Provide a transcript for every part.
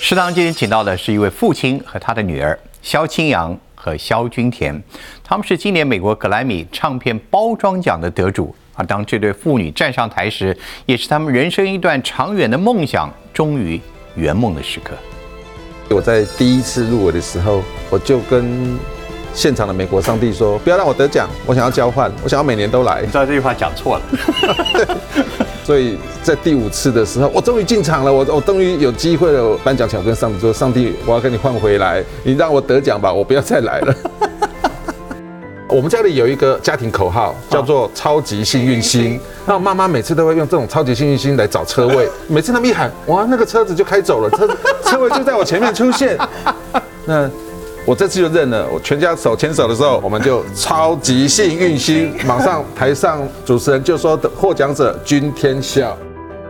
食堂今天请到的是一位父亲和他的女儿肖清扬和肖君田，他们是今年美国格莱美唱片包装奖的得主。而当这对父女站上台时，也是他们人生一段长远的梦想终于圆梦的时刻。我在第一次入围的时候，我就跟现场的美国上帝说：“不要让我得奖，我想要交换，我想要每年都来。你”知道这句话讲错了。所以在第五次的时候，我终于进场了，我我终于有机会了。颁奖前我跟上帝说：“上帝，我要跟你换回来，你让我得奖吧，我不要再来了。”我们家里有一个家庭口号，叫做“超级幸运星”。那妈妈每次都会用这种“超级幸运星”来找车位，每次他们一喊，哇，那个车子就开走了，车车位就在我前面出现。那我这次就认了，我全家手牵手的时候，我们就超级幸运星。马上台上主持人就说的获奖者君天笑，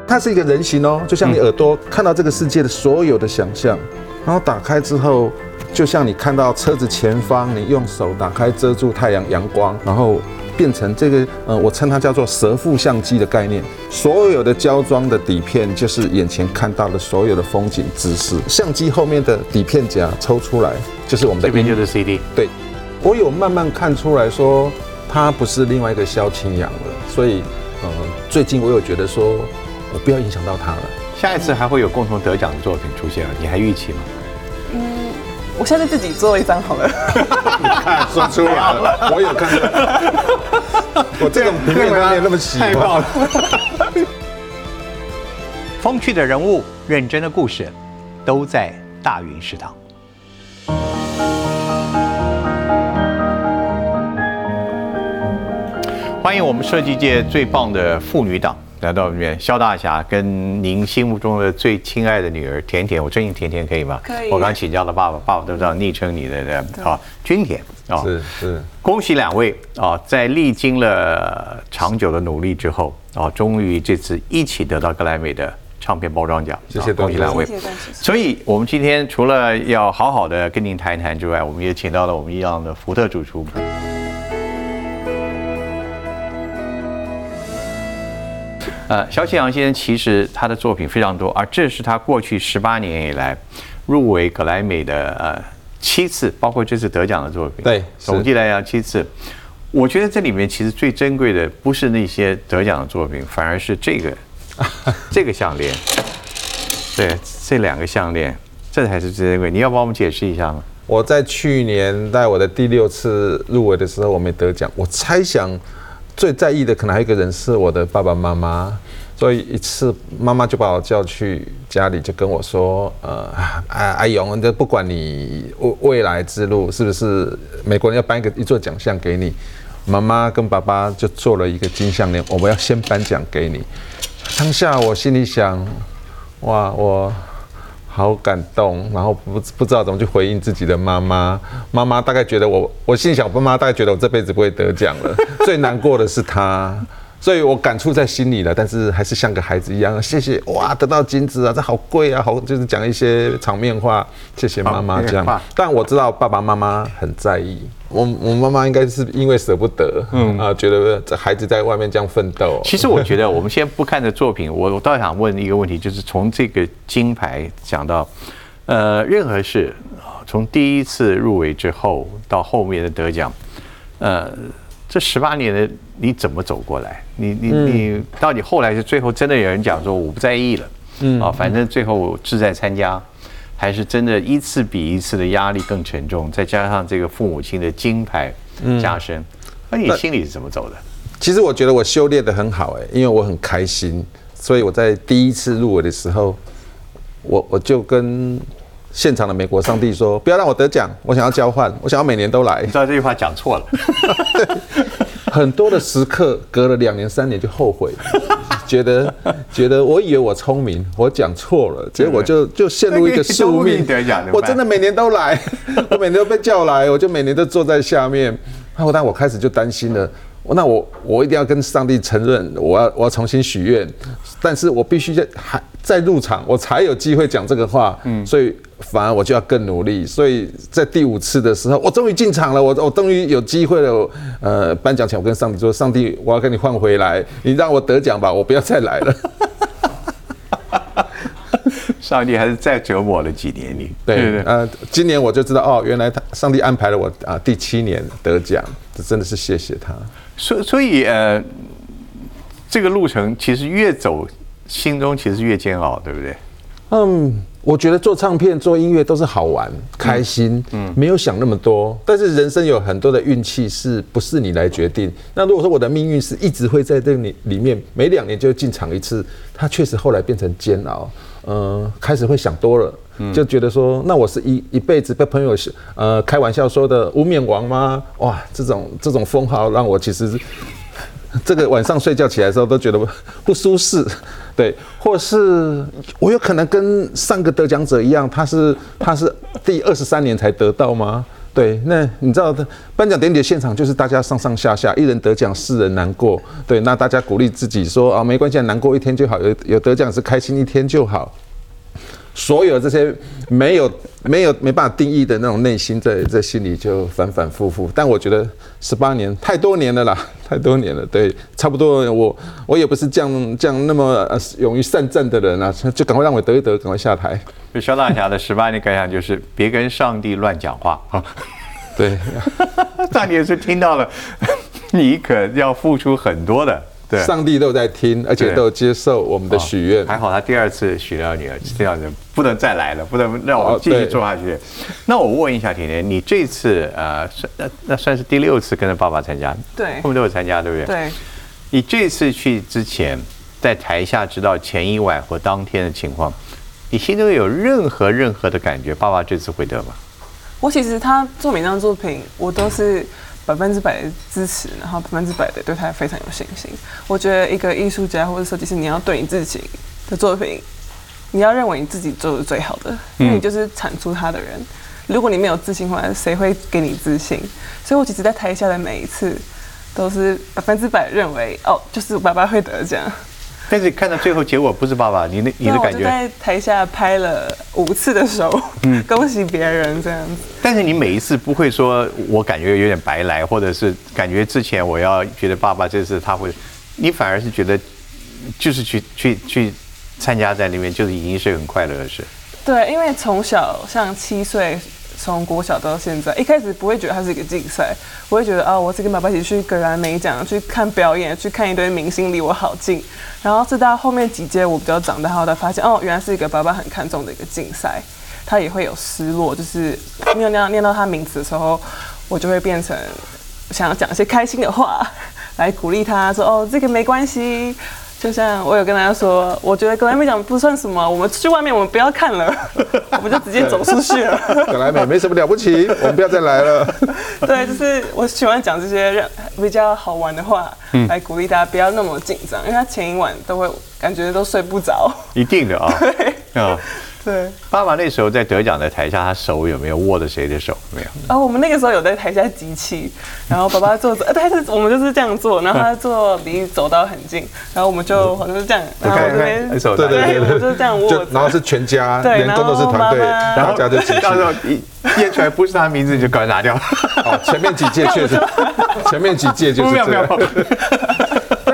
它是一个人形哦，就像你耳朵看到这个世界的所有的想象，然后打开之后。就像你看到车子前方，你用手打开遮住太阳阳光，然后变成这个，呃，我称它叫做蛇腹相机的概念。所有的胶装的底片就是眼前看到的所有的风景姿势。相机后面的底片夹抽出来，就是我们的这边就是 CD。对，我有慢慢看出来说，它不是另外一个萧清扬了。所以，呃，最近我有觉得说，我不要影响到他了。下一次还会有共同得奖的作品出现了，你还预期吗？我现在自己做一张好了。看，说出来了，我有看到。我这种平面没有那么喜欢。风趣的人物，认真的故事，都在大云食堂。欢迎我们设计界最棒的妇女党。来到里面，肖大侠跟您心目中的最亲爱的女儿甜甜，我尊敬甜甜可以吗？可以。我刚请教了爸爸，爸爸都知道昵称你的啊，君甜啊。是是。恭喜两位啊，在历经了长久的努力之后啊，终于这次一起得到格莱美的唱片包装奖。谢谢恭喜两位。所以，我们今天除了要好好的跟您谈一谈之外，我们也请到了我们一样的福特主厨。呃，萧庆阳先生其实他的作品非常多，而这是他过去十八年以来入围格莱美的呃七次，包括这次得奖的作品。对，总计来讲七次。我觉得这里面其实最珍贵的不是那些得奖的作品，反而是这个 这个项链。对，这两个项链，这才是最珍贵。你要帮我们解释一下吗？我在去年在我的第六次入围的时候，我没得奖。我猜想。最在意的可能还有一个人是我的爸爸妈妈，所以一次妈妈就把我叫去家里，就跟我说：“呃，阿阿勇，这不管你未未来之路是不是美国人要颁一个一座奖项给你，妈妈跟爸爸就做了一个金项链，我们要先颁奖给你。”当下我心里想：“哇，我。”好感动，然后不不知道怎么去回应自己的妈妈。妈妈大概觉得我，我心想，爸妈大概觉得我这辈子不会得奖了。最难过的是她。所以我感触在心里了，但是还是像个孩子一样，谢谢哇，得到金子啊，这好贵啊，好就是讲一些场面话，谢谢妈妈这样。但我知道爸爸妈妈很在意，我我妈妈应该是因为舍不得，嗯啊，觉得这孩子在外面这样奋斗。其实我觉得，我们先不看这作品，我我倒想问一个问题，就是从这个金牌讲到，呃，任何事从第一次入围之后到后面的得奖，呃。这十八年的你怎么走过来？你你你到底后来是最后真的有人讲说我不在意了，嗯。啊，反正最后我志在参加，还是真的一次比一次的压力更沉重，再加上这个父母亲的金牌加深，那你心里是怎么走的？其实我觉得我修炼的很好哎，因为我很开心，所以我在第一次入围的时候，我我就跟。现场的美国上帝说：“不要让我得奖，我想要交换，我想要每年都来。”你知道这句话讲错了。很多的时刻，隔了两年三年就后悔，觉得觉得我以为我聪明，我讲错了，结果就就陷入一个宿命。我真的每年都来，我每年都被叫来，我就每年都坐在下面。然后，但我开始就担心了。那我我一定要跟上帝承认，我要我要重新许愿，但是我必须在还在入场，我才有机会讲这个话。嗯，所以反而我就要更努力。所以在第五次的时候，我终于进场了，我我终于有机会了。呃，颁奖前我跟上帝说：“上帝，我要跟你换回来，你让我得奖吧，我不要再来了。”上帝还是再折磨了几年你。对对，呃，今年我就知道哦，原来他上帝安排了我啊第七年得奖，这真的是谢谢他。所所以呃，这个路程其实越走，心中其实越煎熬，对不对？嗯，我觉得做唱片、做音乐都是好玩、开心，嗯，没有想那么多。但是人生有很多的运气，是不是你来决定？那如果说我的命运是一直会在这里里面，每两年就进场一次，它确实后来变成煎熬。嗯，开始会想多了，就觉得说，那我是一一辈子被朋友呃开玩笑说的无冕王吗？哇，这种这种封号让我其实 这个晚上睡觉起来的时候都觉得不舒适。对，或是我有可能跟上个得奖者一样，他是他是第二十三年才得到吗？对，那你知道的颁奖典礼的现场就是大家上上下下，一人得奖，四人难过。对，那大家鼓励自己说啊，没关系，难过一天就好，有有得奖是开心一天就好。所有这些没有没有没办法定义的那种内心，在在心里就反反复复。但我觉得十八年太多年了啦，太多年了。对，差不多我我也不是这样这样那么勇于善战的人啊，就赶快让我得一得，赶快下台。就肖大侠的十八年感想就是别跟上帝乱讲话啊。对，上帝也是听到了，你可要付出很多的。上帝都在听，而且都接受我们的许愿。还好他第二次许了女儿，这样子不能再来了，不能让我继续做下去。那我问一下甜甜，你这次呃算，那那算是第六次跟着爸爸参加？对，后面都有参加，对不对？对。你这次去之前，在台下知道前一晚或当天的情况，你心中有任何任何的感觉？爸爸这次会得吗？我其实他做每张作品，我都是。百分之百的支持，然后百分之百的对他非常有信心。我觉得一个艺术家或者设计师，你要对你自己的作品，你要认为你自己做的最好的，因为你就是产出他的人。如果你没有自信的话，谁会给你自信？所以我其实，在台下的每一次，都是百分之百认为，哦，就是爸爸会得奖。但是看到最后结果不是爸爸，你的 你的感觉？在台下拍了五次的手，嗯，恭喜别人这样子。但是你每一次不会说，我感觉有点白来，或者是感觉之前我要觉得爸爸这次他会，你反而是觉得就是去去去参加在里面，就是已经是很快乐的事。对，因为从小像七岁。从国小到现在，一开始不会觉得它是一个竞赛，我会觉得啊，我是跟爸爸一起去格兰美奖去看表演，去看一堆明星离我好近。然后直到后面几届我比较长大后，才发现哦，原来是一个爸爸很看重的一个竞赛，他也会有失落，就是念念念到他名字的时候，我就会变成想要讲一些开心的话来鼓励他，说哦，这个没关系。就像我有跟大家说，我觉得格莱美奖不算什么，我们去外面我们不要看了，我们就直接走出去了。格莱美没什么了不起，我们不要再来了。对，就是我喜欢讲这些比较好玩的话，来鼓励大家不要那么紧张，因为他前一晚都会感觉都睡不着。一定的啊。对。啊。对，爸爸那时候在得奖的台下，他手有没有握着谁的手？没有。啊，我们那个时候有在台下集气，然后爸爸坐着，但是我们就是这样做，然后他坐离走道很近，然后我们就好像是这样，然后这边对对对对，就是这样握，然后是全家，员工都是团队，然后家就集气，到时候一念出来不是他名字，你就赶快拿掉。哦，前面几届确实，前面几届就是这样。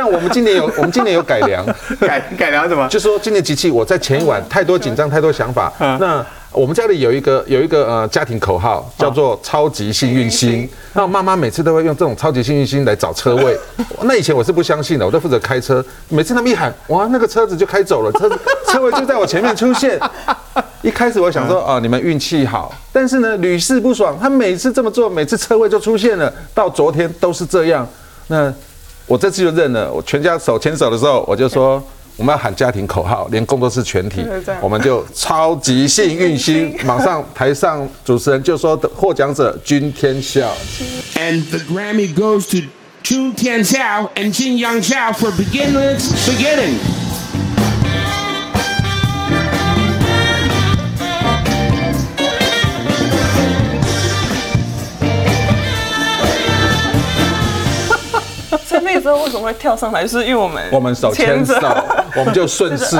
但我们今年有，我们今年有改良，改改良什么？就说今年机器，我在前一晚太多紧张，太多想法。那我们家里有一个有一个呃家庭口号，叫做“超级幸运星”。那妈妈每次都会用这种“超级幸运星”来找车位。那以前我是不相信的，我都负责开车。每次他们一喊，哇，那个车子就开走了，车子车位就在我前面出现。一开始我想说，啊，你们运气好。但是呢，屡试不爽。他每次这么做，每次车位就出现了。到昨天都是这样。那。我这次就认了，我全家手牵手的时候，我就说我们要喊家庭口号，连工作室全体，我们就超级幸运星，马上台上主持人就说获奖者君天笑。And the Grammy goes to and Jin for beginners beginning. 那个时候为什么会跳上来？就是因为我们我们手牵手，我们就顺势，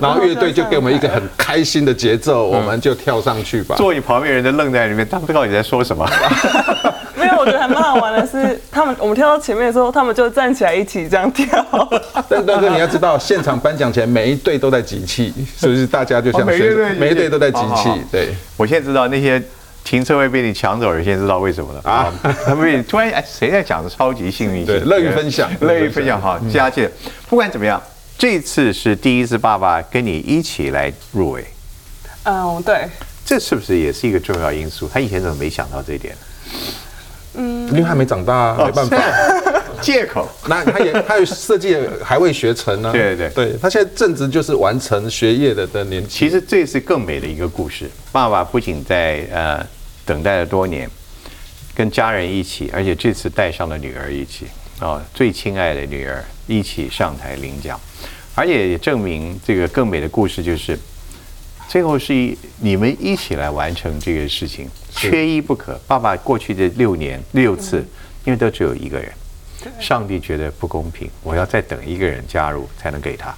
然后乐队就给我们一个很开心的节奏，我们就跳上去吧。座椅旁边人都愣在里面，他不知道你在说什么。没有，我觉得还蛮好玩的是，他们我们跳到前面的时候，他们就站起来一起这样跳。但但哥，你要知道，现场颁奖前每一队都在集气，是不是？大家就像哦每一队每一队都在集气对。我现在知道那些停车位被你抢走了，现在知道为什么了啊！他们被突然哎，谁在讲的超级幸运星？对乐于分享乐于分享哈。佳姐，不管怎么样，这次是第一次爸爸跟你一起来入围，嗯，对，这是不是也是一个重要因素？他以前怎么没想到这一点？嗯因为还没长大啊，没办法。借口。那他也他也设计也还未学成呢。对对对，他现在正值就是完成学业的的年纪。其实这是更美的一个故事。爸爸不仅在呃等待了多年，跟家人一起，而且这次带上了女儿一起哦，最亲爱的女儿一起上台领奖，而且也证明这个更美的故事就是，最后是一你们一起来完成这个事情，缺一不可。爸爸过去的六年六次，因为都只有一个人，上帝觉得不公平，我要再等一个人加入才能给他。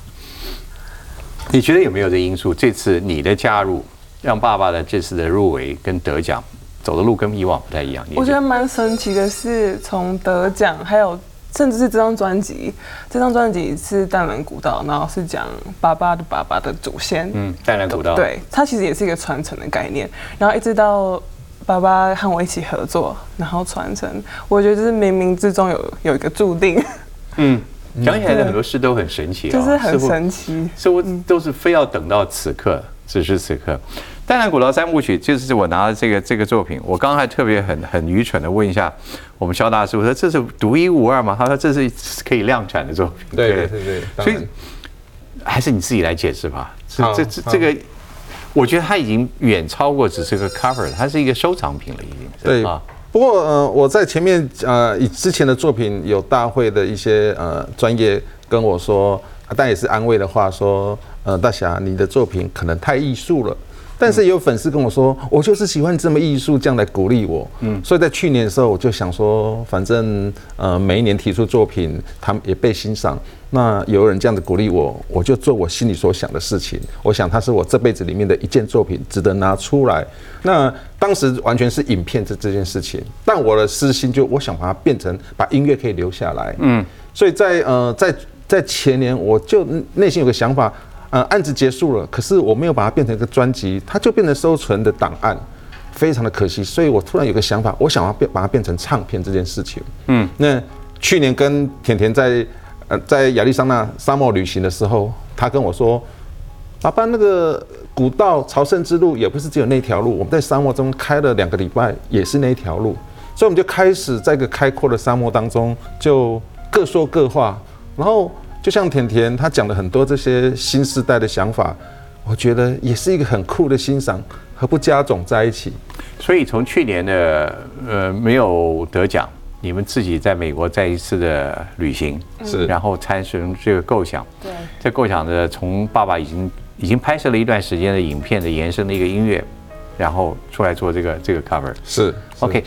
你觉得有没有这因素？这次你的加入，让爸爸的这次的入围跟得奖走的路跟以往不太一样。我觉得蛮神奇的是，从得奖，还有甚至是这张专辑，这张专辑是淡蓝古道，然后是讲爸爸的爸爸的祖先，嗯，淡蓝古道，，对，它其实也是一个传承的概念。然后一直到爸爸和我一起合作，然后传承，我觉得就是冥冥之中有有一个注定，嗯，讲起来的很多事都很神奇啊、就是很神奇。似乎都是非要等到此刻，此时此刻。淡蓝古道三部曲就是我拿的这个这个作品，我刚刚还特别很很愚蠢的问一下我们肖大师，我说这是独一无二吗？他说这是可以量产的作品。对对对对，所以然还是你自己来解释吧。这这这个，我觉得它已经远超过只是个 cover，它是一个收藏品了，已经是对啊。不过呃，我在前面呃以之前的作品有大会的一些呃专业跟我说，啊但也是安慰的话说，呃大侠你的作品可能太艺术了。但是也有粉丝跟我说，我就是喜欢这么艺术，这样来鼓励我。嗯，所以在去年的时候，我就想说，反正呃每一年提出作品，他们也被欣赏。那有人这样子鼓励我，我就做我心里所想的事情。我想它是我这辈子里面的一件作品，值得拿出来。那当时完全是影片这这件事情，但我的私心就我想把它变成把音乐可以留下来。嗯，所以在呃在在前年我就内心有个想法，呃案子结束了，可是我没有把它变成一个专辑，它就变成收存的档案。非常的可惜，所以我突然有个想法，我想要变把它变成唱片这件事情。嗯，那去年跟甜甜在呃在亚利桑那沙漠旅行的时候，他跟我说，爸爸那个古道朝圣之路也不是只有那条路，我们在沙漠中开了两个礼拜，也是那一条路，所以我们就开始在一个开阔的沙漠当中，就各说各话，然后就像甜甜她讲了很多这些新时代的想法，我觉得也是一个很酷的欣赏，何不加总在一起？所以从去年的呃没有得奖，你们自己在美国再一次的旅行，是。然后产生这个构想，对，这构想的从爸爸已经已经拍摄了一段时间的影片的延伸的一个音乐，然后出来做这个这个 cover。是 OK，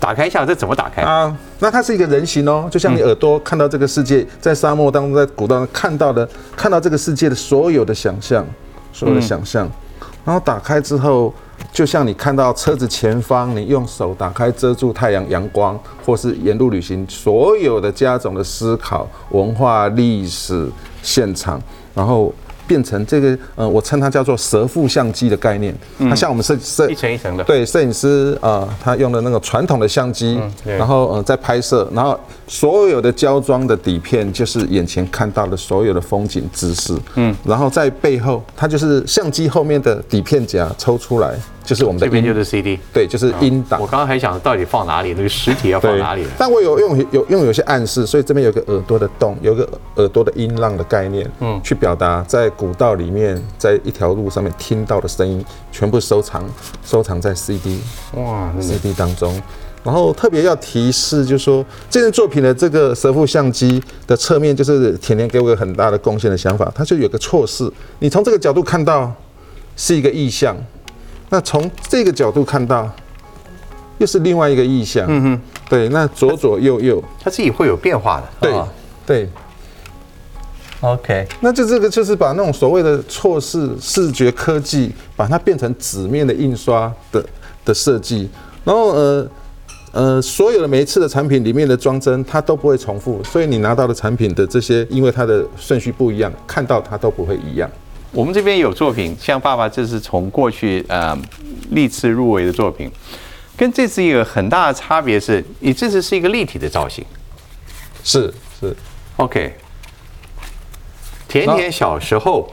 打开一下，这怎么打开？啊，那它是一个人形哦，就像你耳朵看到这个世界，在沙漠当中，在古道上看到的，看到这个世界的所有的想象，所有的想象，然后打开之后，就像你看到车子前方，你用手打开遮住太阳阳光，或是沿路旅行所有的家种的思考、文化、历史现场，然后。变成这个，呃，我称它叫做蛇腹相机的概念。它像我们摄摄一层一层的。对，摄影师呃，他用的那个传统的相机，对然后呃在拍摄，然后所有的胶装的底片就是眼前看到的所有的风景姿势，嗯，然后在背后，它就是相机后面的底片夹抽出来，就是我们的，这边就是 CD。对，就是音档我。刚刚还想到底放哪里，那个实体要放哪里？但我有用有用有些暗示，所以这边有个耳朵的洞，有个耳朵的音浪的概念，嗯，去表达在古道里面，在一条路上面听到的声音，全部收藏收藏在 CD 哇，CD 当中。然后特别要提示，就是说这件作品的这个蛇腹相机的侧面，就是甜甜给我一个很大的贡献的想法，它就有个错视，你从这个角度看到是一个意象，那从这个角度看到又是另外一个意象。嗯哼，对，那左左右右，它自己会有变化的。对啊对，OK，那就这个就是把那种所谓的错视视觉科技，把它变成纸面的印刷的的设计，然后呃，呃，所有的每一次的产品里面的装帧，它都不会重复，所以你拿到的产品的这些，因为它的顺序不一样，看到它都不会一样。我们这边有作品，像爸爸这是从过去呃历次入围的作品，跟这次一个很大的差别是，你这次是一个立体的造型。是是，OK，甜甜小时候，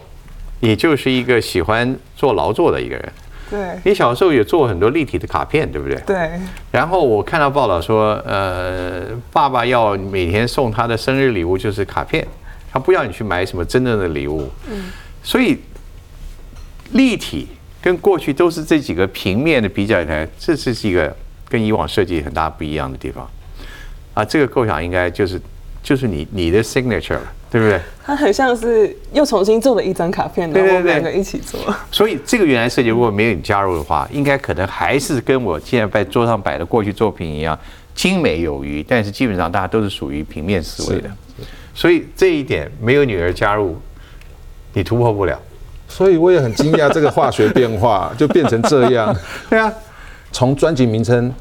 你就是一个喜欢做劳作的一个人。对你小时候也做很多立体的卡片，对不对？对然后我看到报道说，呃，爸爸要每天送他的生日礼物就是卡片，他不要你去买什么真正的礼物。嗯，所以立体跟过去都是这几个平面的比较起来，这是一个跟以往设计很大不一样的地方。啊，这个构想应该就是就是你你的 signature 了，对不对？它很像是又重新做了一张卡片，然后对对对我们两个一起做。所以这个原来设计如果没有你加入的话，应该可能还是跟我现在在桌上摆的过去作品一样精美有余，但是基本上大家都是属于平面思维的，所以这一点没有女儿加入，你突破不了。所以我也很惊讶这个化学变化就变成这样。对啊，从专辑名称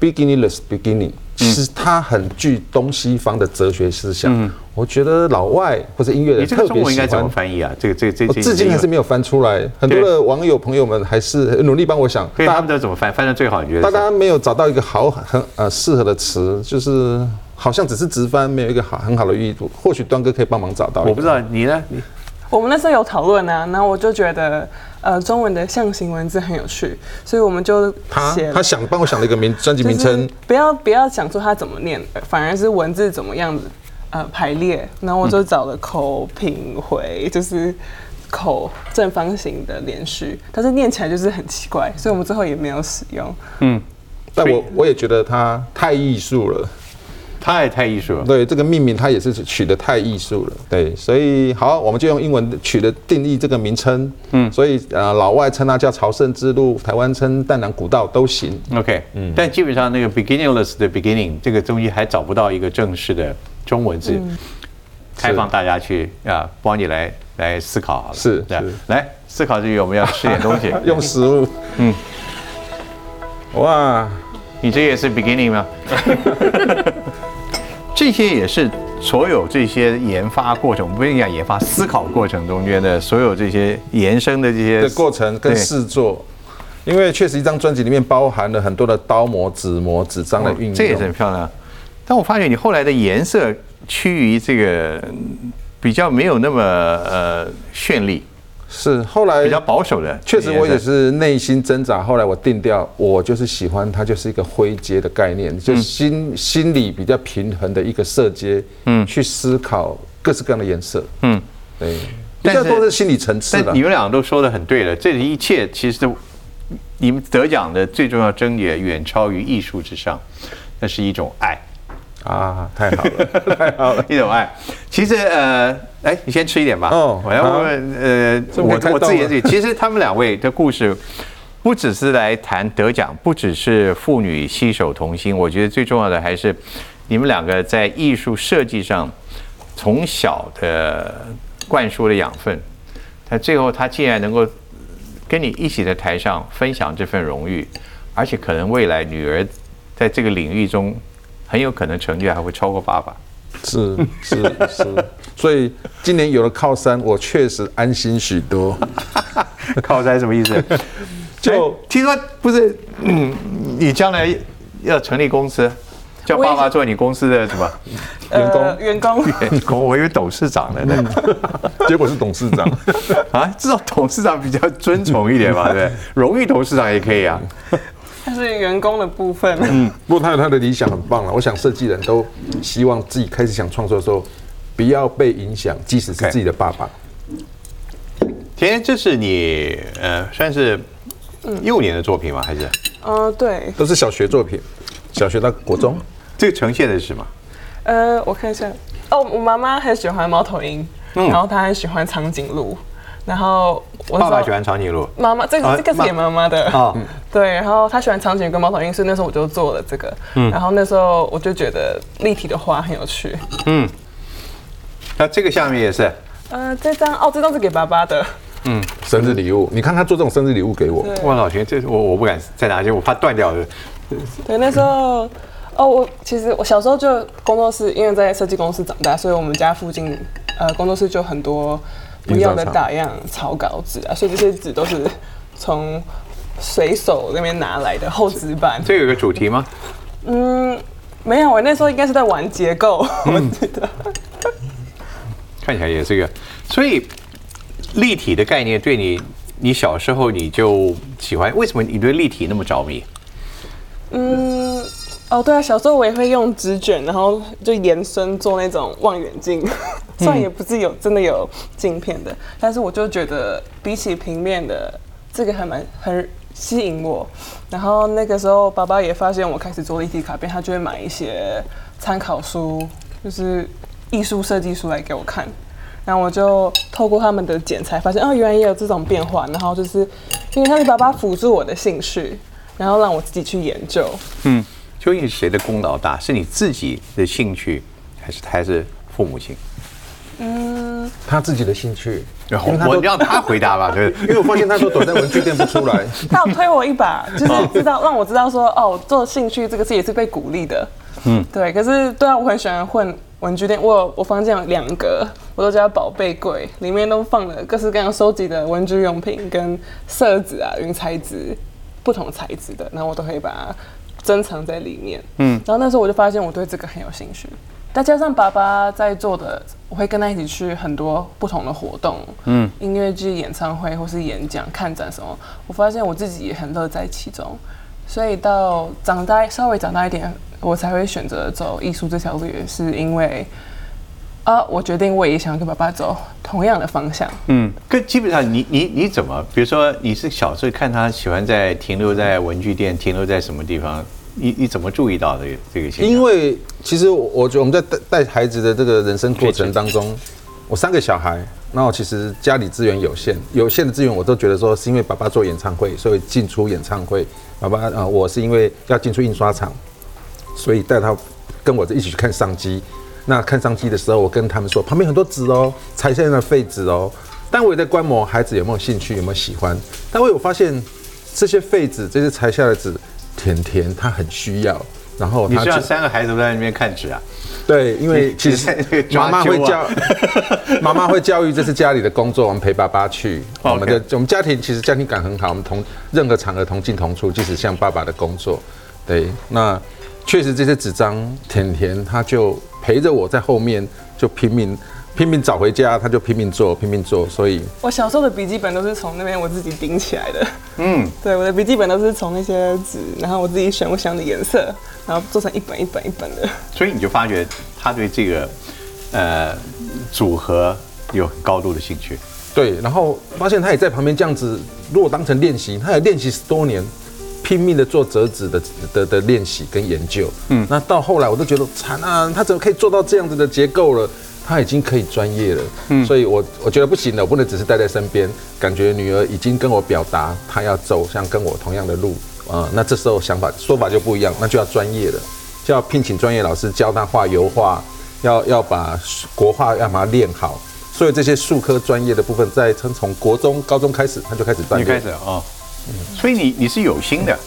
“Beginningless Beginning”，其实它很具东西方的哲学思想。我觉得老外或者音乐你这个中人特别喜文应该怎么。翻译啊？这个这个这个我至今还是没有翻出来，很多的网友朋友们还是努力帮我想，大家不知道怎么翻？翻的最好，你觉得？大家没有找到一个好很呃适合的词，就是好像只是直翻，没有一个好很好的意图。或许端哥可以帮忙找到。我不知道你呢？你我们那时候有讨论啊，然后我就觉得，呃，中文的象形文字很有趣，所以我们就他他想帮我想了一个名专辑名就是称，不要不要想说它怎么念，反而是文字怎么样子呃排列。然后我就找了口品回，就是口正方形的连续，但是念起来就是很奇怪，所以我们最后也没有使用。嗯但我我也觉得它太艺术了。太太艺术了。对这个命名，它也是取得太艺术了。对，所以好，我们就用英文取的定义这个名称。嗯，所以呃，老外称它叫朝圣之路，台湾称淡南古道都行。OK，嗯但基本上那个 beginningless 的 beginning 这个东西还找不到一个正式的中文字，开放大家去啊，帮你来来思考好了。是来思考之余，我们要吃点东西。用食物，嗯，哇，你这也是 beginning 吗？这些也是所有这些研发过程，不应该讲研发思考过程中间的所有这些延伸的这些的过程跟对试作，因为确实一张专辑里面包含了很多的刀模、纸模、纸张的运用。哦这也是很漂亮。但我发觉你后来的颜色趋于这个嗯比较没有那么呃绚丽，是后来比较保守的。确实，我也是内心挣扎。后来我定调，我就是喜欢它，就是一个灰阶的概念，嗯就是心心理比较平衡的一个色阶，嗯，去思考各式各样的颜色，嗯，对，比较多的心理层次了但你。们俩都说的很对了，这一切其实你们得奖的最重要争也远超于艺术之上，那是一种爱。啊，太好了，太好了。一种爱。其实呃，哎，你先吃一点吧。哦我要问问呃，我我自己自己，其实他们两位的故事。不只是来谈得奖，不只是父女携手同心，我觉得最重要的还是你们两个在艺术设计上从小的灌输的养分。他最后他竟然能够跟你一起在台上分享这份荣誉，而且可能未来女儿在这个领域中很有可能成就还会超过爸爸。是是是，所以今年有了靠山，我确实安心许多。靠山什么意思？就哎听说不是，嗯，你将来要成立公司，叫爸爸做你公司的什么员工呃员工员工？我以为董事长呢呢。结果是董事长。啊，至少董事长比较尊崇一点嘛，对不对？荣誉董事长也可以啊。它是员工的部分。嗯，不过他有他的理想很棒了。我想设计人都希望自己开始想创作的时候，不要被影响，即使是自己的爸爸。甜甜，这是你呃算是幼年的作品吗？还是嗯、对，都是小学作品，小学到国中。这个呈现的是什么？呃，我看一下。哦，我妈妈很喜欢猫头鹰，然后她很喜欢长颈鹿，然后我爸爸喜欢长颈鹿。妈妈，这啊个这个是给妈妈的。哦。对，然后他喜欢长颈鹿跟猫头鹰，所以那时候我就做了这个，然后那时候我就觉得立体的花很有趣。嗯，那这个下面也是。呃，这张哦，这张是给爸爸的，嗯。生日礼物，你看他做这种生日礼物给我，对。哇，老钱，这我我不敢再拿去，我怕断掉的。对，那时候，哦，我其实我小时候就工作室，因为在设计公司长大，所以我们家附近呃工作室就很多不要的打样草稿纸啊，所以这些纸都是从随手那边拿来的厚纸板。这有个主题吗？嗯，没有，我那时候应该是在玩结构，我记得。看起来也是个，所以立体的概念对你，你小时候你就喜欢，为什么你对立体那么着迷？嗯，哦，对啊，小时候我也会用纸卷，然后就延伸做那种望远镜，虽然也不是有真的有镜片的，但是我就觉得比起平面的这个还蛮很吸引我。然后那个时候爸爸也发现我开始做立体卡片，他就会买一些参考书，就是艺术设计书来给我看。然后我就透过他们的剪裁发现，哦，原来也有这种变化。然后就是因为他是爸爸辅助我的兴趣。然后让我自己去研究。嗯，究竟是谁的功劳大？是你自己的兴趣，还是还是父母亲？嗯，他自己的兴趣。然后我让他回答吧，对，因为我发现他说躲在文具店不出来。他有推我一把，就是知道让我知道说，哦，做兴趣这个事也是被鼓励的。嗯，对。可是对啊，我很喜欢混文具店。我我房间有两个，我都叫宝贝柜，里面都放了各式各样收集的文具用品跟色纸啊、云彩纸。不同材质的，然后我都可以把它珍藏在里面。嗯，然后那时候我就发现我对这个很有兴趣，再加上爸爸在做的，我会跟他一起去很多不同的活动，嗯，音乐剧、演唱会或是演讲、看展什么，我发现我自己也很乐在其中。所以到长大稍微长大一点，我才会选择走艺术这条路，也是因为。啊！我决定我也想跟爸爸走同样的方向。嗯，跟基本上你你你怎么？比如说你是小时候看他喜欢在停留在文具店，停留在什么地方？你你怎么注意到的这个现象？因为其实我觉得我们在带带孩子的这个人生过程当中，我三个小孩，那我其实家里资源有限，有限的资源我都觉得说是因为爸爸做演唱会，所以进出演唱会。爸爸啊，我是因为要进出印刷厂，所以带他跟我一起去看相机。那看相机的时候，我跟他们说，旁边很多纸哦，拆下来的废纸哦。但我也在观摩孩子有没有兴趣，有没有喜欢。但我有发现，这些废纸，这些拆下来的纸，甜甜他很需要。然后你需要三个孩子都在那边看纸啊？对，因为其实妈妈会教，妈妈会教育，这是家里的工作，我们陪爸爸去。我们的我们家庭其实家庭感很好，我们同任何场合同进同出，即使像爸爸的工作。对，那确实这些纸张，甜甜他就。陪着我在后面就拼命拼命找回家，他就拼命做拼命做，所以我小时候的笔记本都是从那边我自己顶起来的。嗯，对，我的笔记本都是从那些纸，然后我自己选我想的颜色，然后做成一本一本一本的。所以你就发觉他对这个呃组合有很高度的兴趣。对，然后发现他也在旁边这样子，如果当成练习，他也练习十多年。拼命的做折纸的的的练习跟研究，嗯，那到后来我都觉得惨啊，他怎么可以做到这样子的结构了？他已经可以专业了，嗯，所以我我觉得不行了，我不能只是待在身边，感觉女儿已经跟我表达她要走向跟我同样的路，啊，那这时候想法说法就不一样，那就要专业了，就要聘请专业老师教她画油画，要要把国画要把它练好，所以这些术科专业的部分，在从从国中高中开始，他就开始锻炼，开始啊。所以你你是有心的，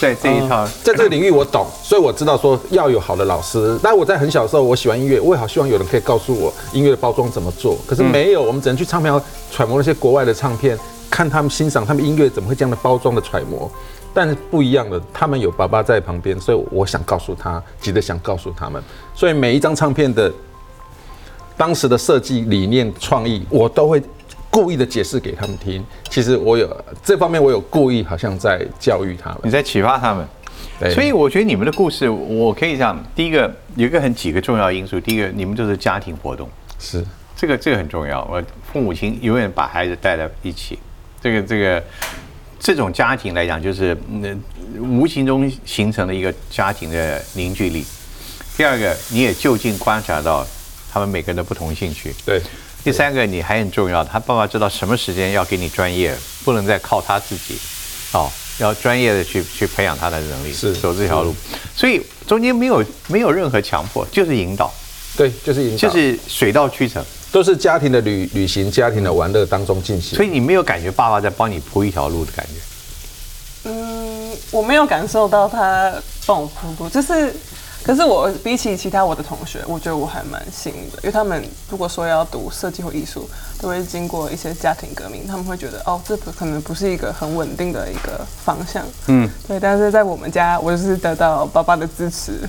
在这一套，在这个领域我懂，所以我知道说要有好的老师。但我在很小的时候，我喜欢音乐，我也好希望有人可以告诉我音乐的包装怎么做。可是没有，我们只能去唱片行揣摩那些国外的唱片，看他们欣赏他们音乐怎么会这样的包装的揣摩。但是不一样的，他们有爸爸在旁边，所以我想告诉他，急着想告诉他们。所以每一张唱片的当时的设计理念、创意，我都会。故意的解释给他们听，其实我有这方面，我有故意，好像在教育他们，你在启发他们。所以我觉得你们的故事，我可以讲，第一个有一个很几个重要因素，第一个你们就是家庭活动，是这个这个很重要。我父母亲永远把孩子带在一起，这个这个这种家庭来讲，就是那无形中形成了一个家庭的凝聚力。第二个，你也就近观察到他们每个人的不同兴趣，对。第三个，你还很重要，他爸爸知道什么时间要给你专业，不能再靠他自己，哦，要专业的去去培养他的能力，是。走这条路，所以中间没有没有任何强迫，就是引导，对，就是引导，就是水到渠成，都是家庭的旅旅行、家庭的玩乐当中进行，所以你没有感觉爸爸在帮你铺一条路的感觉，嗯。我没有感受到他帮我铺路，就是，可是我比起其他我的同学，我觉得我还蛮幸运的，因为他们如果说要读设计或艺术，都会经过一些家庭革命，他们会觉得哦，这不可能不是一个很稳定的一个方向，嗯，对。但是在我们家，我就是得到爸爸的支持，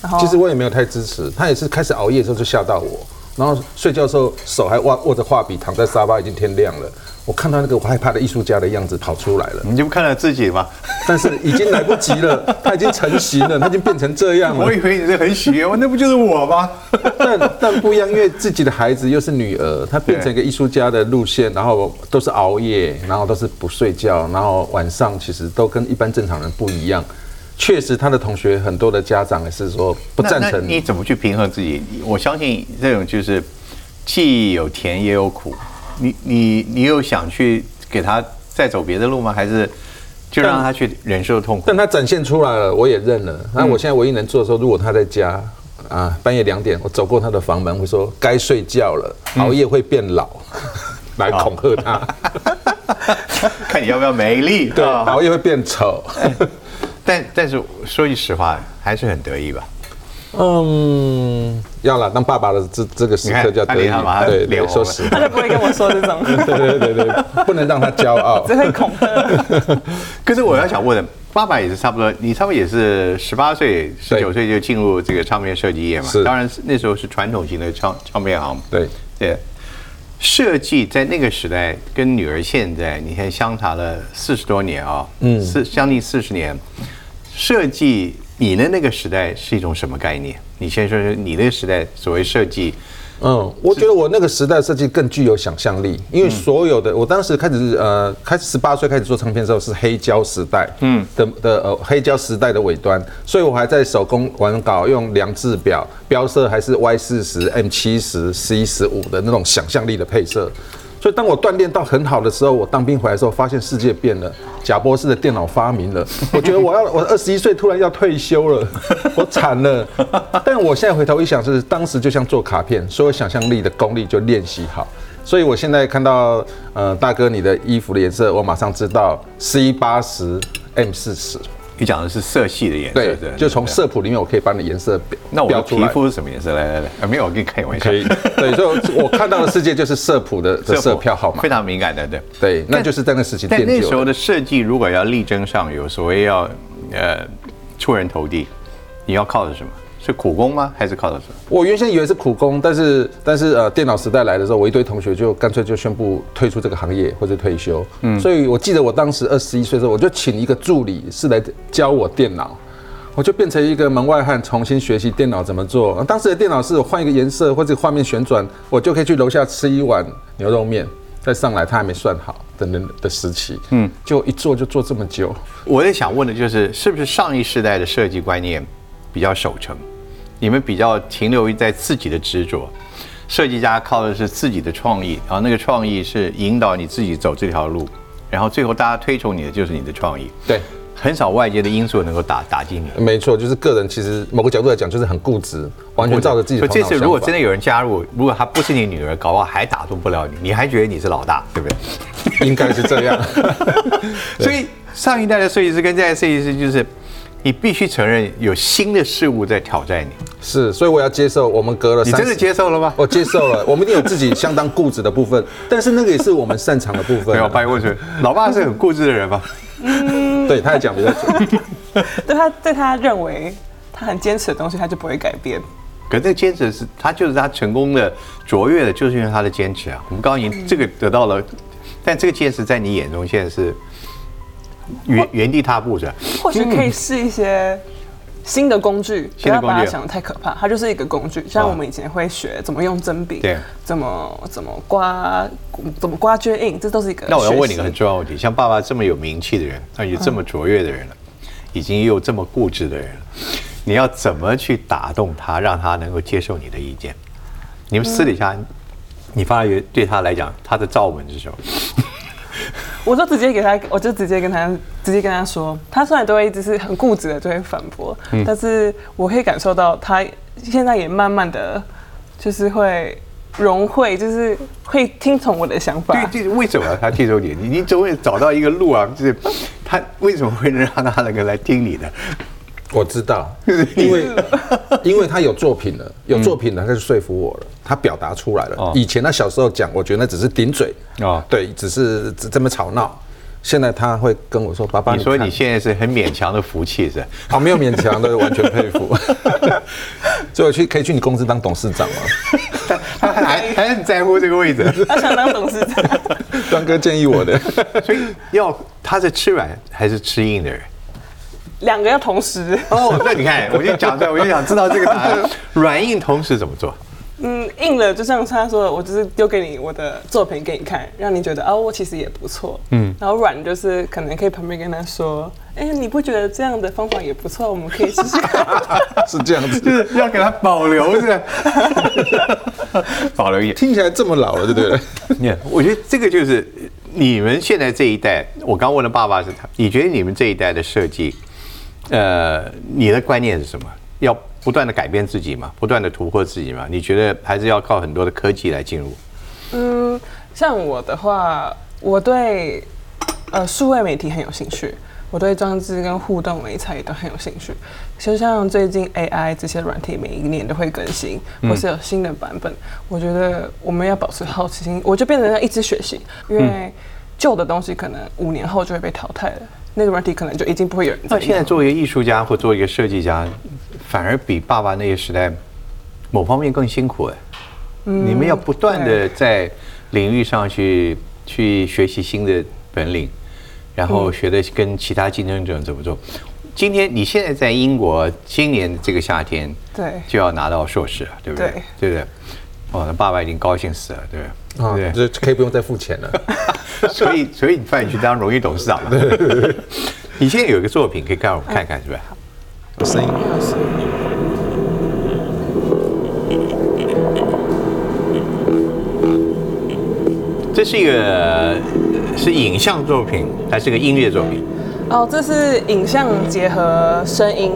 然后其实我也没有太支持，他也是开始熬夜的时候就吓到我，然后睡觉的时候手还握握着画笔，躺在沙发，已经天亮了。我看到那个我害怕的艺术家的样子跑出来了，你就不看到自己吗？但是已经来不及了，他已经成型了，他已经变成这样了我。以为你是很喜悦，我那不就是我吗？但但不一样，因为自己的孩子又是女儿，她变成一个艺术家的路线，然后都是熬夜，然后都是不睡觉，然后晚上其实都跟一般正常人不一样。确实，他的同学很多的家长也是说不赞那成那你怎么去平衡自己？我相信这种就是既有甜也有苦。你你你有想去给他再走别的路吗？还是就让他去忍受痛苦但？他展现出来了，我也认了。那我现在唯一能做的时候，如果他在家啊，半夜两点，我走过他的房门，会说该睡觉了，熬夜会变老，来恐吓他。看你要不要美丽？对，啊熬夜会变丑。但但是说句实话，还是很得意吧？嗯，要了，当爸爸的这这个时刻叫得意对对，脸红了说实话他，就不会跟我说这种，对对对对，不能让他骄傲只。会恐吓。可是我要想问的，爸爸也是差不多，你差不多也是十八岁、十九岁就进入这个唱片设计业嘛？是当然是那时候是传统型的唱唱片行。对，对，设计在那个时代跟女儿现在，你看相差了四十多年啊，嗯，四将近四十年。设计你的那个时代是一种什么概念？你先说说你那个时代所谓设计，嗯，我觉得我那个时代设计更具有想象力，因为所有的我当时开始呃，开始十八岁开始做唱片的时候是黑胶时代，嗯的的呃黑胶时代的尾端，所以我还在手工完稿，用量制表标色还是 Y 四十、M 七十、C 十五的那种想象力的配色。所以当我锻炼到很好的时候，我当兵回来的时候，发现世界变了，贾博士的电脑发明了。我觉得我要我二十一岁突然要退休了，我惨了。但我现在回头一想，是当时就像做卡片，所有想象力的功力就练习好。所以我现在看到呃大哥你的衣服的颜色，我马上知道 C 八十 M 四十。你讲的是色系的颜色，对对，就从色谱里面我可以把你的颜色标那我的皮。肤是什么颜色？来来来，啊，没有，我跟你开玩笑。可以，对，所以我看到的世界就是色谱的 的色票号码非。常敏感的，对。对，那就是在那时期但那时候。的设计，如果要力争上游，所谓要呃出人头地，你要靠的是什么？是苦工吗？还是靠的什么？我原先以为是苦工，但是但是呃，电脑时代来的时候，我一堆同学就干脆就宣布退出这个行业或者退休。嗯，所以我记得我当时二十一岁的时候，我就请一个助理是来教我电脑。我就变成一个门外汉，重新学习电脑怎么做。当时的电脑是我换一个颜色或者画面旋转，我就可以去楼下吃一碗牛肉面，再上来他还没算好等等的时期。嗯，就一做就做这么久。我也想问的就是，是不是上一世代的设计观念比较守成？你们比较停留于在自己的执着，设计家靠的是自己的创意，然后那个创意是引导你自己走这条路，然后最后大家推崇你的就是你的创意，对，很少外界的因素能够打打击你。没错，就是个人其实某个角度来讲就是很固执，完全照着自己的头脑所以这次如果真的有人加入，如果他不是你女儿，搞不好还打动不了你，你还觉得你是老大，对不对？应该是这样。所以上一代的设计师跟这代设计师就是，你必须承认有新的事物在挑战你。是，所以我要接受，我们隔了你真的，接受了吗？我接受了，我们一定有自己相当固执的部分，但是那个也是我们擅长的部分没有，啊。白问说，老爸是很固执的人吗？对，他也讲比较准。对他对他认为他很坚持的东西，他就不会改变。可是这个坚持是他就是他成功的卓越的，就是因为他的坚持啊。我们刚刚已经，这个得到了，但这个坚持在你眼中现在是原原地踏步是吧。或许可以试一些新的工具，不要把它想的太可怕，它就是一个工具。像啊我们以前会学怎么用针笔，对怎么怎么刮，怎么刮卷印，这都是一个。那我要问你一个很重要问题：像爸爸这么有名气的人，而且这么卓越的人了，已经又这么固执的人了，你要怎么去打动他，让他能够接受你的意见？你们私底下，你发觉对他来讲，他的罩门是什么？我就直接给他，我就直接跟他，直接跟他说，他虽然都会一直是很固执的就会反驳，嗯但是我可以感受到他现在也慢慢的就是会融会，就是会听从我的想法。对，就是为什么他接受你？你你总会找到一个路啊，就是他为什么会让他那个来听你的？我知道，因为因为他有作品了，有作品了，他就说服我了，他表达出来了。哦以前他小时候讲，我觉得那只是顶嘴哦对，只是只这么吵闹。现在他会跟我说：“爸爸，你说看你现在是很勉强的服气是吧？哦，没有勉强的，完全佩服。所以我去可以去你公司当董事长吗？他还还很在乎这个位置，他想当董事长，端哥建议我的。所以要他是吃软还是吃硬的人？两个要同时。哦，那你看，我就讲出来，我就想知道这个答案，软硬同时怎么做？嗯，硬了就像他说的，我就是丢给你我的作品给你看，让你觉得啊，我其实也不错。嗯，然后软就是可能可以旁边跟他说，哎、你不觉得这样的方法也不错？我们可以试试看。是这样子，就是要给他保留着，保留一点。听起来这么老了，对不对？你看，我觉得这个就是你们现在这一代。我刚问了爸爸是他，你觉得你们这一代的设计，呃，你的观念是什么？要不断的改变自己嘛，不断的突破自己嘛？你觉得还是要靠很多的科技来进入？嗯，像我的话，我对呃数位媒体很有兴趣，我对装置跟互动媒材也都很有兴趣。就像最近 AI 这些软体每一年都会更新，或是有新的版本，我觉得我们要保持好奇心，我就变成要一直学习，因为旧的东西可能五年后就会被淘汰了，那个软体可能就已经不会有人在那现在。作为一个艺术家或做一个设计家，反而比爸爸那个时代某方面更辛苦哎。你们要不断的在领域上去去学习新的本领，然后学的跟其他竞争者怎么做。今天你现在在英国，今年这个夏天对就要拿到硕士了，对不对？对对不对？哦，那爸爸已经高兴死了，对不啊对？对不对？这可以不用再付钱了。所以，所以你派你去当荣誉董事长了。你现在有一个作品可以让我们看看，是吧？声音这是一个是影像作品，还是个音乐作品？哦，这是影像结合声音，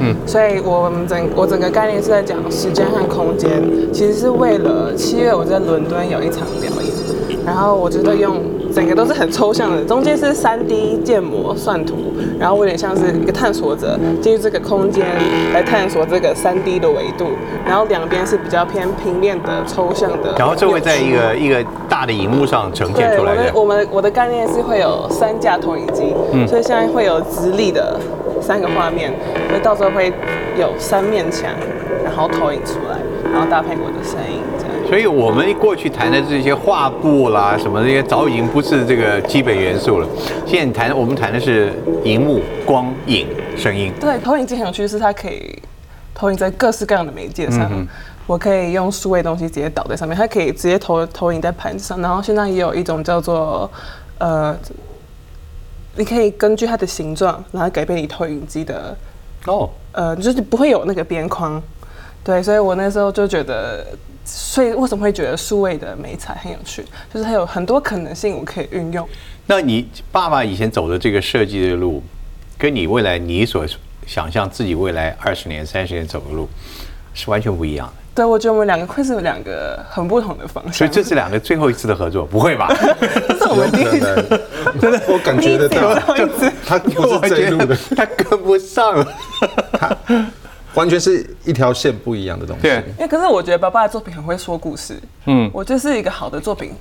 嗯，所以我们整我整个概念是在讲时间和空间，其实是为了七月我在伦敦有一场表演，然后我觉得用整个都是很抽象的，中间是三 D 建模算图，然后我有点像是一个探索者进入这个空间来探索这个三 D 的维度，然后两边是比较偏平面的抽象的，然后就会在一个一个大的荧幕上呈现对，出来的。我的我们我的概念是会有三架投影机，所以现在会有直立的三个画面，所以到时候会有三面墙，然后投影出来，然后搭配我的声音这样。所以我们过去谈的这些画布啦什么这些，早已经不是这个基本元素了。现在谈我们谈的是荧幕、光影、声音。对，投影机很有趣，是它可以投影在各式各样的媒介上。我可以用数位东西直接倒在上面，它可以直接投投影在盘子上。然后现在也有一种叫做呃，你可以根据它的形状，然后改变你投影机的哦，呃，就是不会有那个边框，对，所以我那时候就觉得，所以为什么会觉得数位的美彩很有趣，就是它有很多可能性我可以运用。那你爸爸以前走的这个设计的路，跟你未来你所想象自己未来二十年、三十年走的路，是完全不一样的。对，我觉得我们两个会是有两个很不同的方向。所以这是两个最后一次的合作，不会吧？这是我们第一次，能，真的，我感觉得到，他不是这一路的，他跟不上了。完全是一条线不一样的东西。对因为可是我觉得爸爸的作品很会说故事，嗯，我就是一个好的作品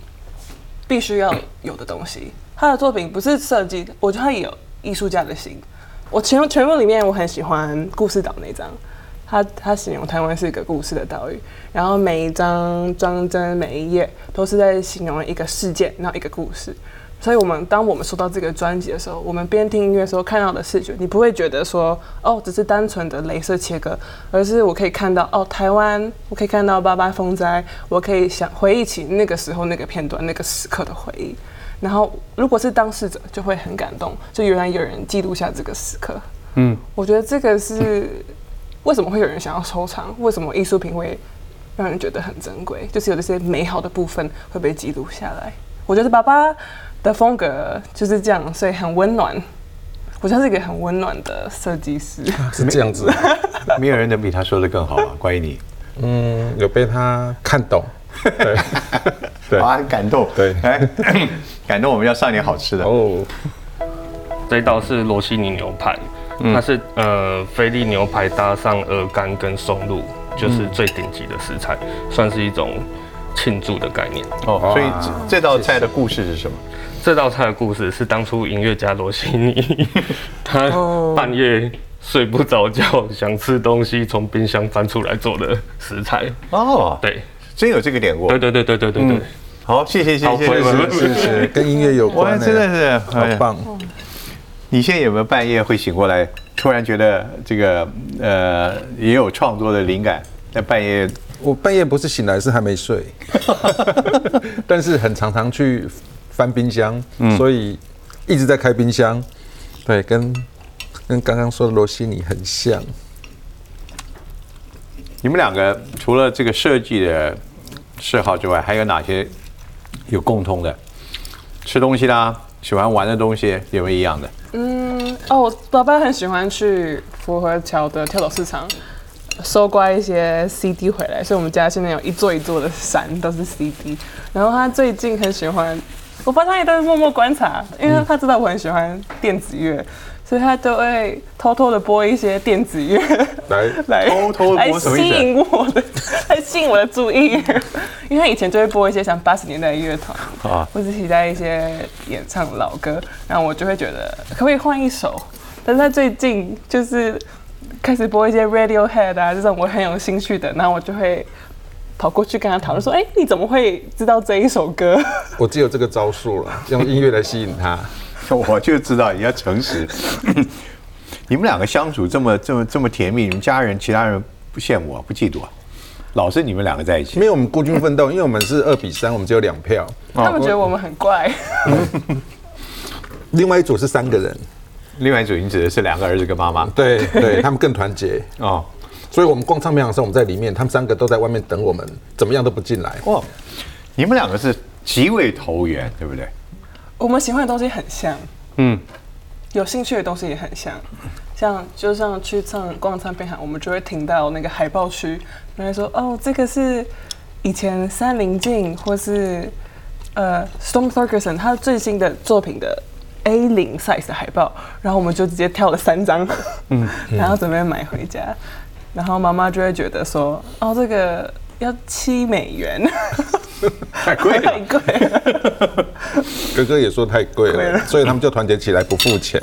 必须要有的东西。他的作品不是设计，我觉得他也有艺术家的心。我全全部里面我很喜欢故事岛那张，他他形容台湾是一个故事的岛屿，然后每一张装帧每一页都是在形容一个事件，然后一个故事。所以，我们当我们收到这个专辑的时候，我们边听音乐的时候看到的视觉，你不会觉得说哦，只是单纯的镭射切割，而是我可以看到哦，台湾，我可以看到八八风灾，我可以想回忆起那个时候那个片段、那个时刻的回忆。然后，如果是当事者，就会很感动，就原来有人记录下这个时刻。嗯，我觉得这个是为什么会有人想要收藏，为什么艺术品会让人觉得很珍贵，就是有这些美好的部分会被记录下来。我觉得爸爸的风格就是这样，所以很温暖。我觉得是一个很温暖的设计师。是这样子。没有人能比他说的更好了。关于你，嗯，有被他看懂。对，对啊，很感动。对来，感动我们要上点好吃的。哦，这一道是罗西尼牛排，它是呃菲力牛排搭上鹅肝跟松露，就是最顶级的食材，算是一种庆祝的概念。哦，所以哇这这道菜的故事是什么？这道菜的故事是当初音乐家罗西尼，他半夜睡不着觉，想吃东西，从冰箱翻出来做的食材。哦，对，真有这个典故对。对对对对对对。好，谢谢谢谢谢谢。是是跟音乐有哇，关的，真的是好棒。你现在有没有半夜会醒过来，突然觉得这个呃也有创作的灵感，在半夜我半夜不是醒来，是还没睡，但是很常常去翻冰箱，所以一直在开冰箱。对，跟跟刚刚说的罗西尼很像。你们两个除了这个设计的嗜好之外，还有哪些有共通的？吃东西啦，喜欢玩的东西有没有一样的？嗯，哦，我爸爸很喜欢去福和桥的跳蚤市场收刮一些 CD 回来，所以我们家现在有一座一座的山都是 CD。然后他最近很喜欢，我发现他也在默默观察，因为他知道我很喜欢电子乐，所以他都会偷偷的播一些电子乐来，来偷偷地来播什么意思吸引我的，来吸引我的注意，因为他以前就会播一些像八十年代的乐团啊或者期待一些演唱老歌，然后我就会觉得可不可以换一首？但是他最近就是开始播一些 Radiohead 啊这种我很有兴趣的，然后我就会跑过去跟他讨论说：“哎、你怎么会知道这一首歌？”我只有这个招数了，用音乐来吸引他。我就知道你要诚实。你们两个相处这么这么这么甜蜜，你们家人其他人不羡慕啊，不嫉妒啊？老是你们两个在一起因，为我们孤军奋斗，因为我们是二比三，我们只有两票，他们觉得我们很怪。另外一组是三个人，另外一组你指的是两个儿子跟妈妈对对，他们更团结。哦。所以我们逛唱片行的时候，我们在里面，他们三个都在外面等我们，怎么样都不进来。哇，你们两个是极为投缘，对不对？我们喜欢的东西很像，嗯，有兴趣的东西也很像。像就像去唱逛唱片行，我们就会停到那个海报区，然后说哦，这个是以前三林镜或是呃 Storm Ferguson 他最新的作品的 A 零 size 的海报，然后我们就直接挑了三张，嗯，然后准备买回家，然后妈妈就会觉得说哦，这个要七美元，太贵太。贵了。哥哥也说太贵了，所以他们就团结起来不付钱。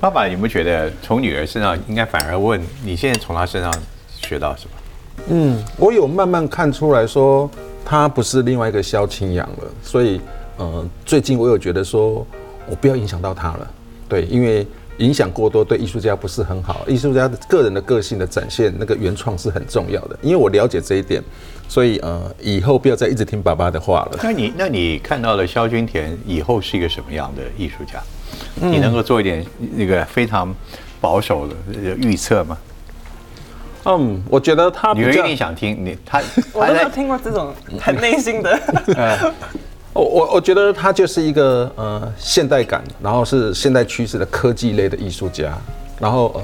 爸爸有没有觉得从女儿身上应该反而问你现在从她身上学到什么？嗯，我有慢慢看出来说，她不是另外一个萧清扬了，所以呃，最近我有觉得说，我不要影响到她了，对，因为影响过多对艺术家不是很好，艺术家的个人的个性的展现，那个原创是很重要的，因为我了解这一点，所以呃，以后不要再一直听爸爸的话了。那你那你看到了萧军田以后是一个什么样的艺术家？你能够做一点那个非常保守的呃预测吗？嗯，我觉得他比较女儿一定想听你他我都没有他听过这种很内心的。我我我觉得他就是一个呃现代感，然后是现代趋势的科技类的艺术家，然后呃，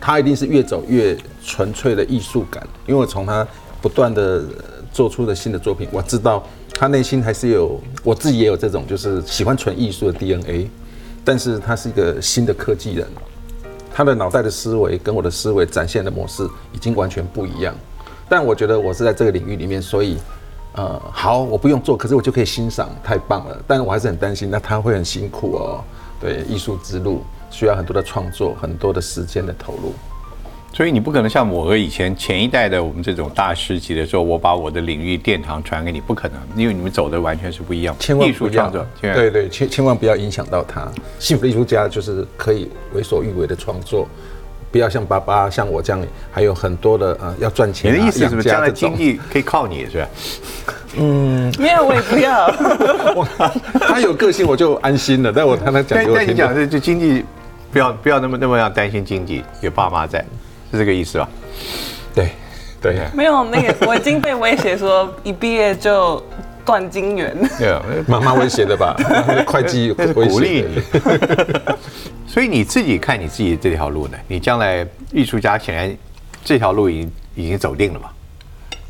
他一定是越走越纯粹的艺术感，因为我从他不断的做出的新的作品，我知道他内心还是有我自己也有这种就是喜欢纯艺术的 DNA，但是他是一个新的科技人，他的脑袋的思维跟我的思维展现的模式已经完全不一样。但我觉得我是在这个领域里面，所以呃，好，我不用做，可是我就可以欣赏，太棒了。但是我还是很担心，那他会很辛苦哦。对，艺术之路需要很多的创作，很多的时间的投入。所以你不可能像我和以前前一代的我们这种大师级的时候，我把我的领域殿堂传给你，不可能，因为你们走的完全是不一样。千万艺术创作，对对，千千万不要影响到他。幸福的艺术家就是可以为所欲为的创作，不要像爸爸像我这样，还有很多的呃要赚钱、啊。的意思是不是将来经济可以靠你，是吧？嗯没有，我也不要。哇他有个性我就安心了。但我看他讲但但你给我听的，讲的就经济，不要不要那么那么样担心经济，有爸妈在，是这个意思吧？对对。没有那个，我已经被威胁说一毕业就断金源。对啊，妈妈威胁的吧？会计威胁鼓励。你。所以你自己看你自己这条路呢？你将来艺术家显然这条路已经已经走定了嘛？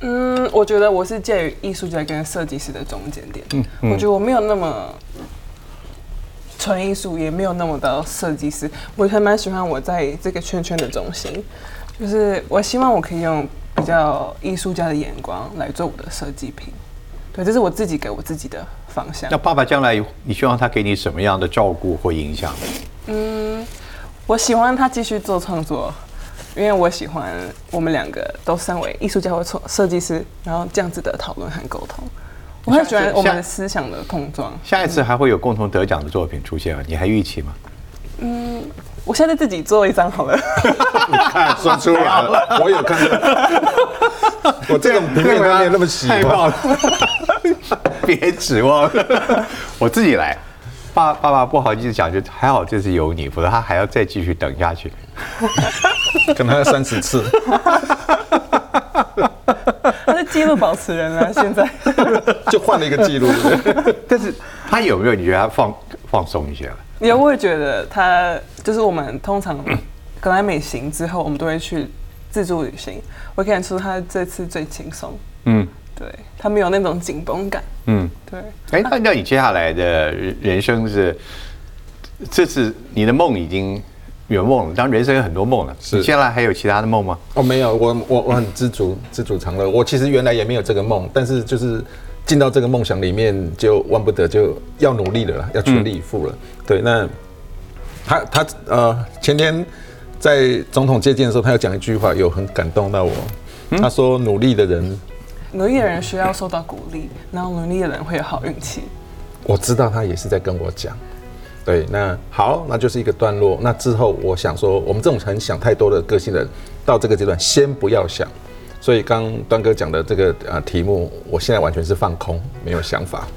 嗯，我觉得我是介于艺术家跟设计师的中间点。嗯，我觉得我没有那么纯艺术，也没有那么的设计师。我还蛮喜欢我在这个圈圈的中心，就是我希望我可以用比较艺术家的眼光来做我的设计品。对，这是我自己给我自己的方向那。爸爸将来你希望他给你什么样的照顾或影响？嗯我喜欢他继续做创作，因为我喜欢我们两个都身为艺术家或创设计师，然后这样子的讨论和沟通。我很喜欢我们的思想的碰撞。下一次还会有共同得奖的作品出现吗？你还预期吗？嗯我现在自己做一张好了。你看说出来了，我有看到。我这种平面他没有那么喜欢。别指望了，我自己来。爸爸爸不好意思讲，就还好这次有你，否则他还要再继续等下去。可能还要三十次。他是记录保持人了，现在。就换了一个记录。对不对但是他有没有你觉得他放放松一些了？有我也觉得他就是我们通常格莱美行之后，我们都会去自助旅行。我看出他这次最轻松，嗯对他没有那种紧绷感。嗯。对，哎，那那你接下来的人人生是，这次你的梦已经圆梦了。当然，人生有很多梦了。是你接下来还有其他的梦吗？哦，没有，我我我很知足，知足常乐。我其实原来也没有这个梦，但是就是进到这个梦想里面，就万不得就要努力了啦，要全力以赴了。对，那他他呃前天在总统接见的时候，他有讲一句话，有很感动到我。他说：“努力的人，努力的人需要受到鼓励，然后努力的人会有好运气。我知道他也是在跟我讲。对，那好，那就是一个段落。那之后，我想说，我们这种很想太多的个性人，到这个阶段先不要想。所以刚端哥讲的这个呃题目，我现在完全是放空，没有想法。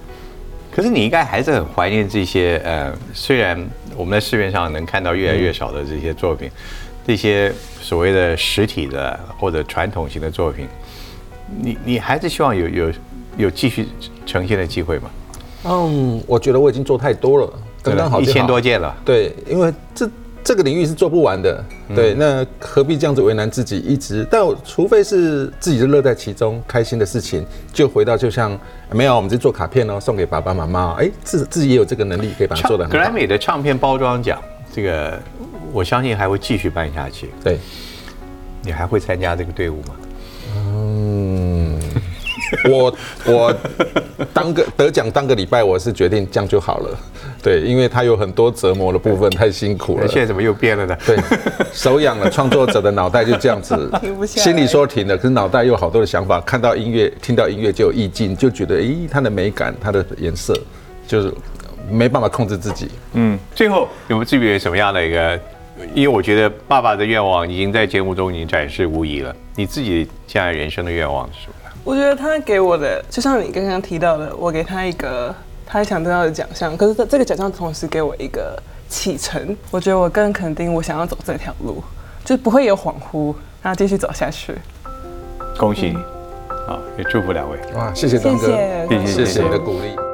可是你应该还是很怀念这些呃，虽然我们在市面上能看到越来越少的这些作品，这些所谓的实体的或者传统型的作品，你你还是希望有有有继续呈现的机会吗？嗯，我觉得我已经做太多了，刚刚好好一千多件了。对，因为这这个领域是做不完的，对，那何必这样子为难自己？一直，但我除非是自己就乐在其中，开心的事情，就回到就像没有，我们就做卡片哦，送给爸爸妈妈，哎，自自己也有这个能力可以把它做的格莱。美的唱片包装奖，这个我相信还会继续办下去。对，你还会参加这个队伍吗？嗯，我我当个得奖当个礼拜，我是决定这样就好了。对，因为他有很多折磨的部分，太辛苦了。现在怎么又变了呢？对，手痒了，创作者的脑袋就这样子 停不，下心里说停了，可是脑袋又有好多的想法，看到音乐，听到音乐就有意境，就觉得诶，它的美感，它的颜色，就是没办法控制自己。嗯，最后有没有具备什么样的一个？因为我觉得爸爸的愿望已经在节目中已经展示无疑了。你自己现在人生的愿望是什么？我觉得他给我的，就像你刚刚提到的，我给他一个他想得到的奖项，可是这这个奖项同时给我一个启程。我觉得我更肯定我想要走这条路，就不会有恍惚，然后继续走下去。恭喜你！啊，也祝福两位。哇，谢谢东哥，谢谢谢谢。谢谢你的鼓励。